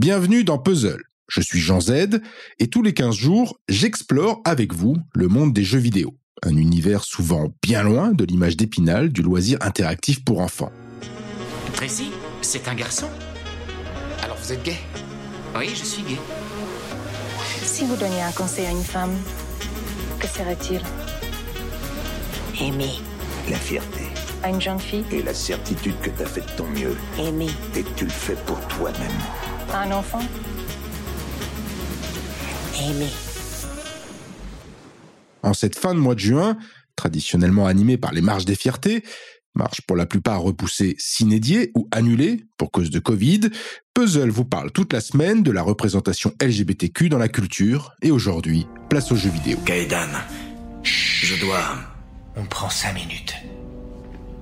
Bienvenue dans Puzzle. Je suis Jean Z et tous les 15 jours, j'explore avec vous le monde des jeux vidéo. Un univers souvent bien loin de l'image d'épinal du loisir interactif pour enfants. Tracy, c'est un garçon? Alors vous êtes gay? Oui, je suis gay. Si vous donniez un conseil à une femme, que serait-il? Aimer. La fierté À une jeune fille? Et la certitude que t'as fait de ton mieux Aimer. et que tu le fais pour toi-même. Un enfant Aimer. En cette fin de mois de juin, traditionnellement animée par les marches des fiertés, marches pour la plupart repoussées s'inédiées ou annulées pour cause de Covid, Puzzle vous parle toute la semaine de la représentation LGBTQ dans la culture et aujourd'hui, place aux jeux vidéo. Kaedan, je dois... On prend cinq minutes.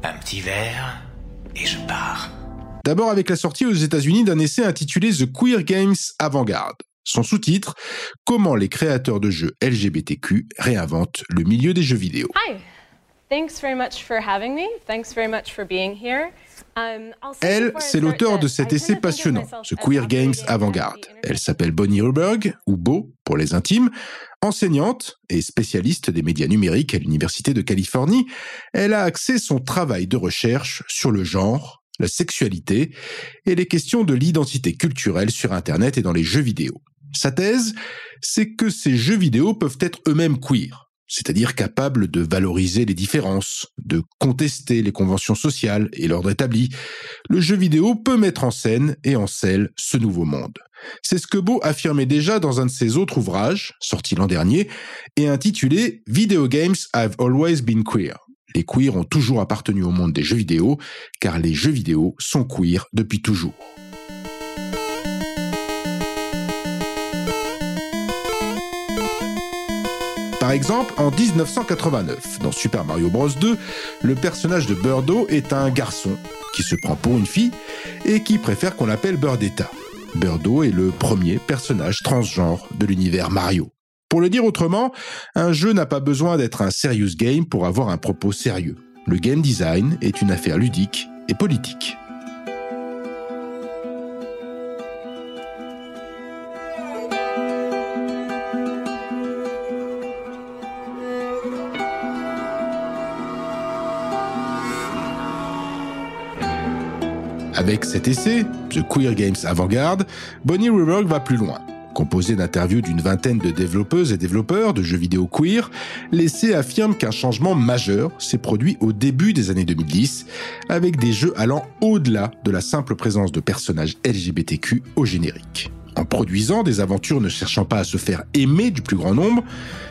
Un petit verre et je pars. D'abord avec la sortie aux États-Unis d'un essai intitulé The Queer Games Avant-Garde. Son sous-titre Comment les créateurs de jeux LGBTQ réinventent le milieu des jeux vidéo. Hi. Thanks very much for having me. Thanks very much for being here. I'll say Elle, c'est l'auteur de cet essai passionnant, as Queer Games Avant-Garde. Elle s'appelle Bonnie Ruberg, ou Beau pour les intimes. Enseignante et spécialiste des médias numériques à l'Université de Californie, elle a axé son travail de recherche sur le genre, la sexualité et les questions de l'identité culturelle sur Internet et dans les jeux vidéo. Sa thèse, c'est que ces jeux vidéo peuvent être eux-mêmes queer, c'est-à-dire capables de valoriser les différences, de contester les conventions sociales et l'ordre établi. Le jeu vidéo peut mettre en scène et en scelle ce nouveau monde. C'est ce que Beau affirmait déjà dans un de ses autres ouvrages, sorti l'an dernier, et intitulé Video Games Have Always Been Queer. Les queers ont toujours appartenu au monde des jeux vidéo, car les jeux vidéo sont queer depuis toujours. Par exemple, en 1989, dans Super Mario Bros 2, le personnage de Birdo est un garçon qui se prend pour une fille et qui préfère qu'on l'appelle Birdetta. Birdo est le premier personnage transgenre de l'univers Mario. Pour le dire autrement, un jeu n'a pas besoin d'être un serious game pour avoir un propos sérieux. Le game design est une affaire ludique et politique. Avec cet essai, The Queer Games Avant-Garde, Bonnie Ruberg va plus loin. Composé d'interviews d'une vingtaine de développeuses et développeurs de jeux vidéo queer, l'essai affirme qu'un changement majeur s'est produit au début des années 2010, avec des jeux allant au-delà de la simple présence de personnages LGBTQ au générique. En produisant des aventures ne cherchant pas à se faire aimer du plus grand nombre,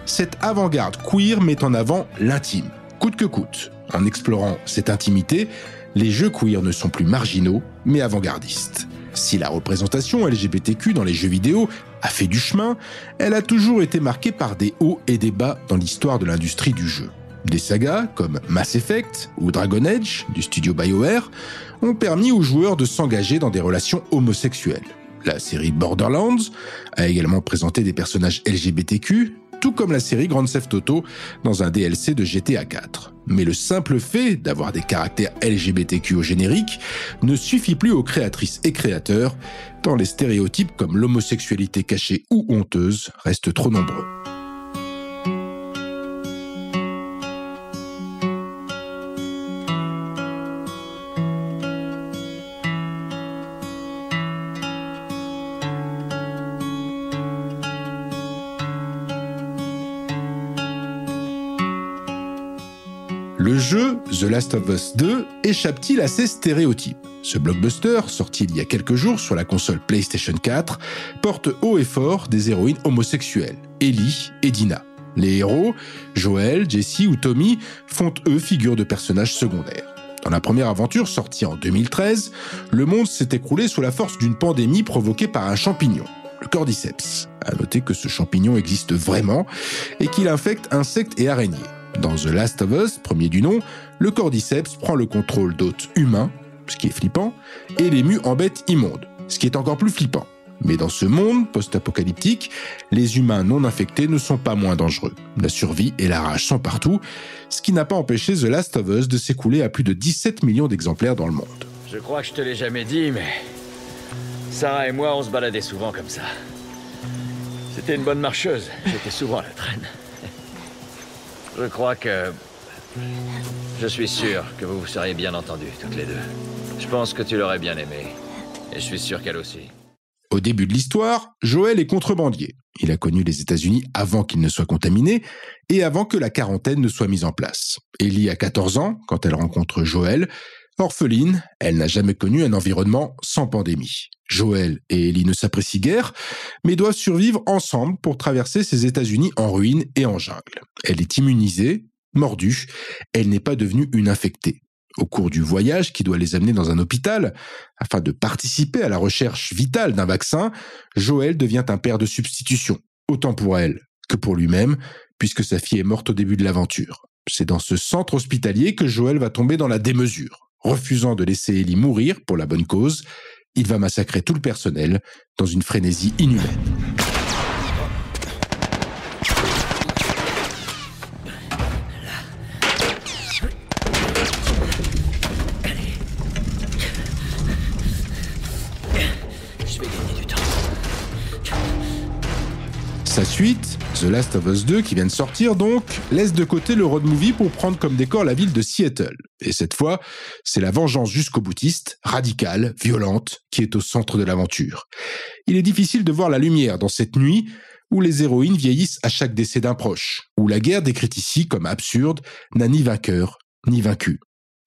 cette avant-garde queer met en avant l'intime, coûte que coûte. En explorant cette intimité, les jeux queer ne sont plus marginaux, mais avant-gardistes. Si la représentation LGBTQ dans les jeux vidéo a fait du chemin, elle a toujours été marquée par des hauts et des bas dans l'histoire de l'industrie du jeu. Des sagas comme Mass Effect ou Dragon Age du studio BioWare ont permis aux joueurs de s'engager dans des relations homosexuelles. La série Borderlands a également présenté des personnages LGBTQ, tout comme la série Grand Theft Auto dans un DLC de GTA 4. Mais le simple fait d'avoir des caractères LGBTQ au générique ne suffit plus aux créatrices et créateurs, tant les stéréotypes comme l'homosexualité cachée ou honteuse restent trop nombreux. Le jeu The Last of Us 2 échappe-t-il à ces stéréotypes? Ce blockbuster, sorti il y a quelques jours sur la console PlayStation 4, porte haut et fort des héroïnes homosexuelles, Ellie et Dina. Les héros, Joel, Jesse ou Tommy, font eux figure de personnages secondaires. Dans la première aventure sortie en 2013, le monde s'est écroulé sous la force d'une pandémie provoquée par un champignon, le cordyceps. À noter que ce champignon existe vraiment et qu'il infecte insectes et araignées. Dans The Last of Us, premier du nom, le cordyceps prend le contrôle d'hôtes humains, ce qui est flippant, et les mue en bêtes immondes, ce qui est encore plus flippant. Mais dans ce monde post-apocalyptique, les humains non infectés ne sont pas moins dangereux. La survie et la rage sont partout, ce qui n'a pas empêché The Last of Us de s'écouler à plus de 17 millions d'exemplaires dans le monde. Je crois que je te l'ai jamais dit, mais Sarah et moi, on se baladait souvent comme ça. C'était une bonne marcheuse. J'étais souvent à la traîne. Je crois que... Je suis sûr que vous vous seriez bien entendus, toutes les deux. Je pense que tu l'aurais bien aimé. Et je suis sûr qu'elle aussi. Au début de l'histoire, Joël est contrebandier. Il a connu les États-Unis avant qu'il ne soit contaminé et avant que la quarantaine ne soit mise en place. Ellie a 14 ans quand elle rencontre Joël. Orpheline, elle n'a jamais connu un environnement sans pandémie. Joël et Ellie ne s'apprécient guère, mais doivent survivre ensemble pour traverser ces États-Unis en ruine et en jungle. Elle est immunisée, mordue, elle n'est pas devenue une infectée. Au cours du voyage qui doit les amener dans un hôpital, afin de participer à la recherche vitale d'un vaccin, Joël devient un père de substitution, autant pour elle que pour lui-même, puisque sa fille est morte au début de l'aventure. C'est dans ce centre hospitalier que Joël va tomber dans la démesure. Refusant de laisser Ellie mourir pour la bonne cause, il va massacrer tout le personnel dans une frénésie inhumaine. Sa suite, The Last of Us 2, qui vient de sortir donc, laisse de côté le road movie pour prendre comme décor la ville de Seattle. Et cette fois, c'est la vengeance jusqu'au boutiste, radicale, violente, qui est au centre de l'aventure. Il est difficile de voir la lumière dans cette nuit où les héroïnes vieillissent à chaque décès d'un proche, où la guerre décrite ici comme absurde n'a ni vainqueur ni vaincu.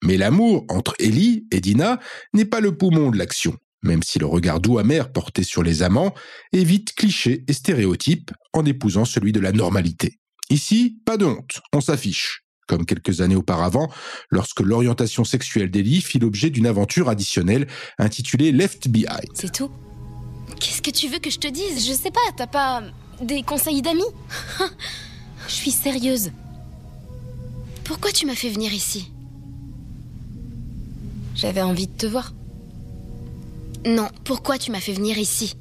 Mais l'amour entre Ellie et Dina n'est pas le poumon de l'action même si le regard doux amer porté sur les amants évite clichés et stéréotypes en épousant celui de la normalité. Ici, pas de honte, on s'affiche, comme quelques années auparavant, lorsque l'orientation sexuelle d'Ellie fit l'objet d'une aventure additionnelle intitulée Left Behind. C'est tout? Qu'est-ce que tu veux que je te dise? Je sais pas, t'as pas des conseils d'amis? Je suis sérieuse. Pourquoi tu m'as fait venir ici? J'avais envie de te voir. Non, pourquoi tu m'as fait venir ici?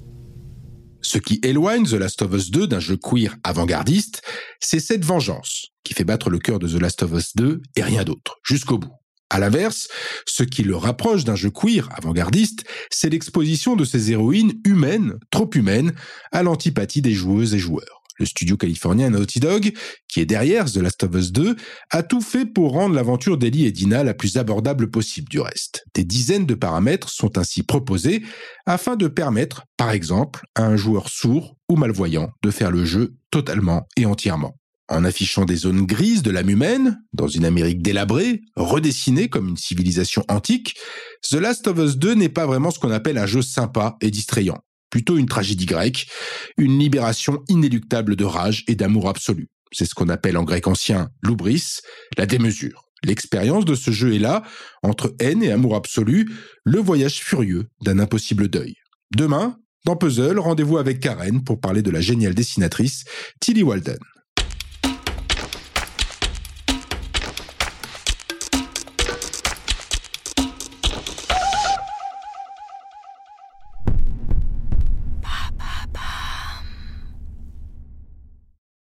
Ce qui éloigne The Last of Us 2 d'un jeu queer avant-gardiste, c'est cette vengeance qui fait battre le cœur de The Last of Us 2 et rien d'autre, jusqu'au bout. À l'inverse, ce qui le rapproche d'un jeu queer avant-gardiste, c'est l'exposition de ces héroïnes humaines, trop humaines, à l'antipathie des joueuses et joueurs. Le studio californien Naughty Dog, qui est derrière The Last of Us 2, a tout fait pour rendre l'aventure d'Ellie et Dina la plus abordable possible du reste. Des dizaines de paramètres sont ainsi proposés afin de permettre, par exemple, à un joueur sourd ou malvoyant de faire le jeu totalement et entièrement en affichant des zones grises de l'âme humaine, dans une Amérique délabrée, redessinée comme une civilisation antique, The Last of Us 2 n'est pas vraiment ce qu'on appelle un jeu sympa et distrayant plutôt une tragédie grecque, une libération inéluctable de rage et d'amour absolu. C'est ce qu'on appelle en grec ancien l'oubris, la démesure. L'expérience de ce jeu est là, entre haine et amour absolu, le voyage furieux d'un impossible deuil. Demain, dans Puzzle, rendez-vous avec Karen pour parler de la géniale dessinatrice Tilly Walden.